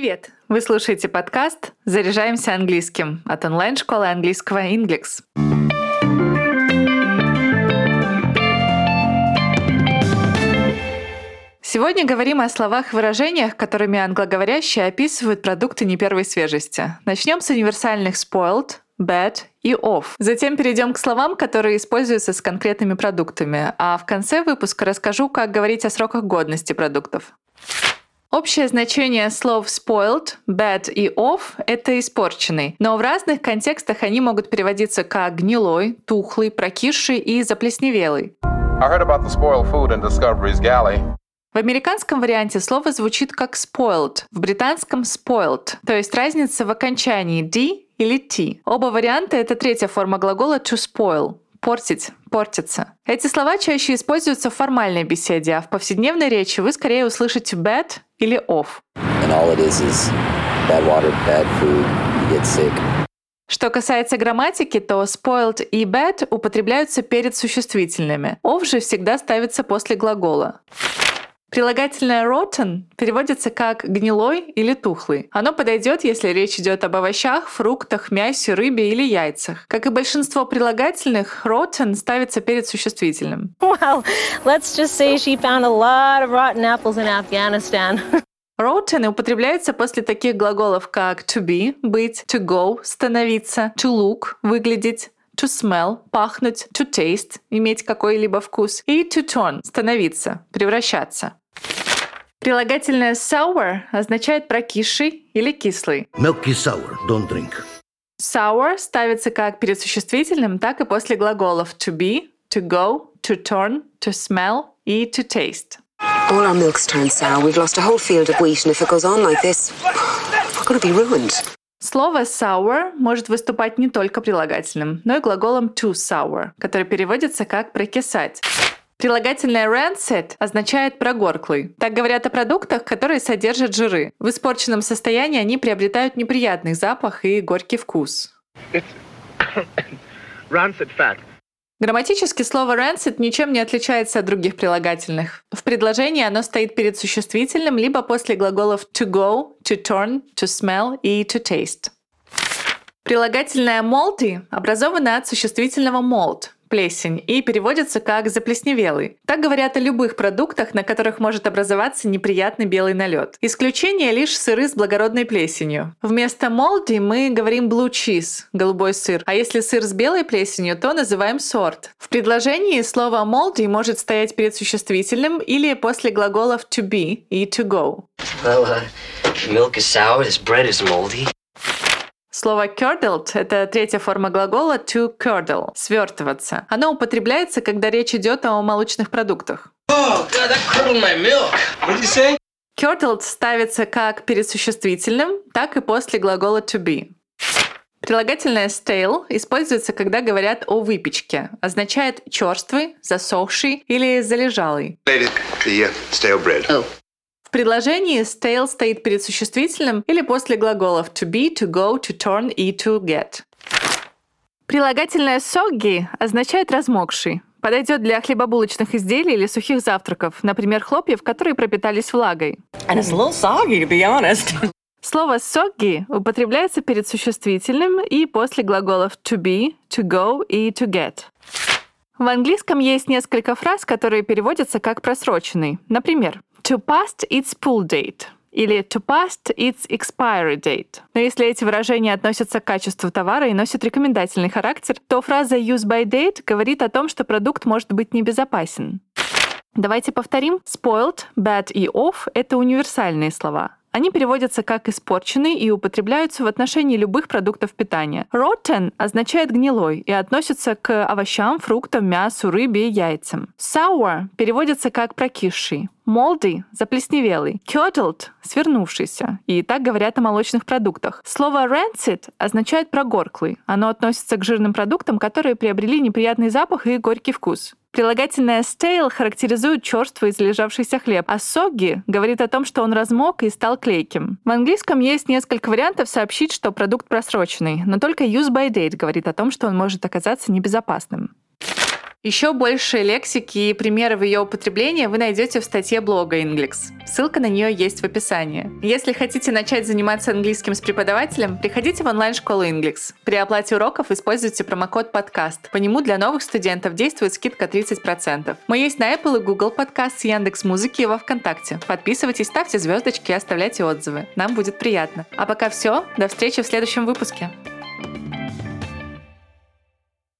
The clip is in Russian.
Привет! Вы слушаете подкаст «Заряжаемся английским» от онлайн-школы английского Inglix. Сегодня говорим о словах и выражениях, которыми англоговорящие описывают продукты не первой свежести. Начнем с универсальных spoiled, bad и off. Затем перейдем к словам, которые используются с конкретными продуктами. А в конце выпуска расскажу, как говорить о сроках годности продуктов. Общее значение слов spoiled, bad и off – это испорченный, но в разных контекстах они могут переводиться как гнилой, тухлый, прокисший и заплесневелый. В американском варианте слово звучит как spoiled, в британском spoiled, то есть разница в окончании d или t. Оба варианта — это третья форма глагола to spoil портить, портиться. Эти слова чаще используются в формальной беседе, а в повседневной речи вы скорее услышите bad или off. Что касается грамматики, то spoiled и bad употребляются перед существительными. Off же всегда ставится после глагола. Прилагательное rotten переводится как гнилой или тухлый. Оно подойдет, если речь идет об овощах, фруктах, мясе, рыбе или яйцах. Как и большинство прилагательных, rotten ставится перед существительным. Well, let's just say she found a lot of rotten apples in Afghanistan. Rotten употребляется после таких глаголов, как to be – быть, to go – становиться, to look – выглядеть, to smell – пахнуть, to taste – иметь какой-либо вкус, и to turn – становиться, превращаться. Прилагательное sour означает прокисший или кислый. Milky sour, don't drink. Sour ставится как перед существительным, так и после глаголов to be, to go, to turn, to smell и to taste. All our milk's turned sour. We've lost a whole field of wheat, and if it goes on like this, we're going to be ruined. Слово sour может выступать не только прилагательным, но и глаголом to sour, который переводится как прокисать. Прилагательное rancid означает прогорклый. Так говорят о продуктах, которые содержат жиры. В испорченном состоянии они приобретают неприятный запах и горький вкус. rancid fat. Грамматически слово rancid ничем не отличается от других прилагательных. В предложении оно стоит перед существительным либо после глаголов to go, to turn, to smell и to taste. Прилагательное moldy образовано от существительного mold плесень и переводится как заплесневелый. Так говорят о любых продуктах, на которых может образоваться неприятный белый налет. Исключение лишь сыры с благородной плесенью. Вместо moldy мы говорим blue cheese – голубой сыр, а если сыр с белой плесенью, то называем сорт. В предложении слово moldy может стоять перед существительным или после глаголов to be и to go. Well, uh, milk is sour, this bread is moldy. Слово curdled – это третья форма глагола to curdle – свертываться. Оно употребляется, когда речь идет о молочных продуктах. Oh, God, curdled ставится как перед существительным, так и после глагола to be. Прилагательное stale используется, когда говорят о выпечке. Означает черствый, засохший или залежалый. The uh, stale bread. Oh. В предложении stale стоит перед существительным или после глаголов to be, to go, to turn и to get. Прилагательное soggy означает размокший. Подойдет для хлебобулочных изделий или сухих завтраков, например, хлопьев, которые пропитались влагой. And it's a little soggy, to be honest. Слово soggy употребляется перед существительным и после глаголов to be, to go и to get. В английском есть несколько фраз, которые переводятся как просроченный. Например, to past its pull date или to past its expiry date. Но если эти выражения относятся к качеству товара и носят рекомендательный характер, то фраза use by date говорит о том, что продукт может быть небезопасен. Давайте повторим. Spoiled, bad и off — это универсальные слова. Они переводятся как «испорченный» и употребляются в отношении любых продуктов питания. Rotten означает «гнилой» и относится к овощам, фруктам, мясу, рыбе и яйцам. Sour переводится как «прокисший». Moldy – заплесневелый. Curdled – свернувшийся. И так говорят о молочных продуктах. Слово rancid означает прогорклый. Оно относится к жирным продуктам, которые приобрели неприятный запах и горький вкус. Прилагательное stale характеризует черствый и залежавшийся хлеб, а soggy говорит о том, что он размок и стал клейким. В английском есть несколько вариантов сообщить, что продукт просроченный, но только use by date говорит о том, что он может оказаться небезопасным. Еще больше лексики и примеров ее употребления вы найдете в статье блога Inglix. Ссылка на нее есть в описании. Если хотите начать заниматься английским с преподавателем, приходите в онлайн-школу Inglix. При оплате уроков используйте промокод подкаст. По нему для новых студентов действует скидка 30%. Мы есть на Apple и Google подкаст, Яндекс Музыки и во Вконтакте. Подписывайтесь, ставьте звездочки и оставляйте отзывы. Нам будет приятно. А пока все. До встречи в следующем выпуске.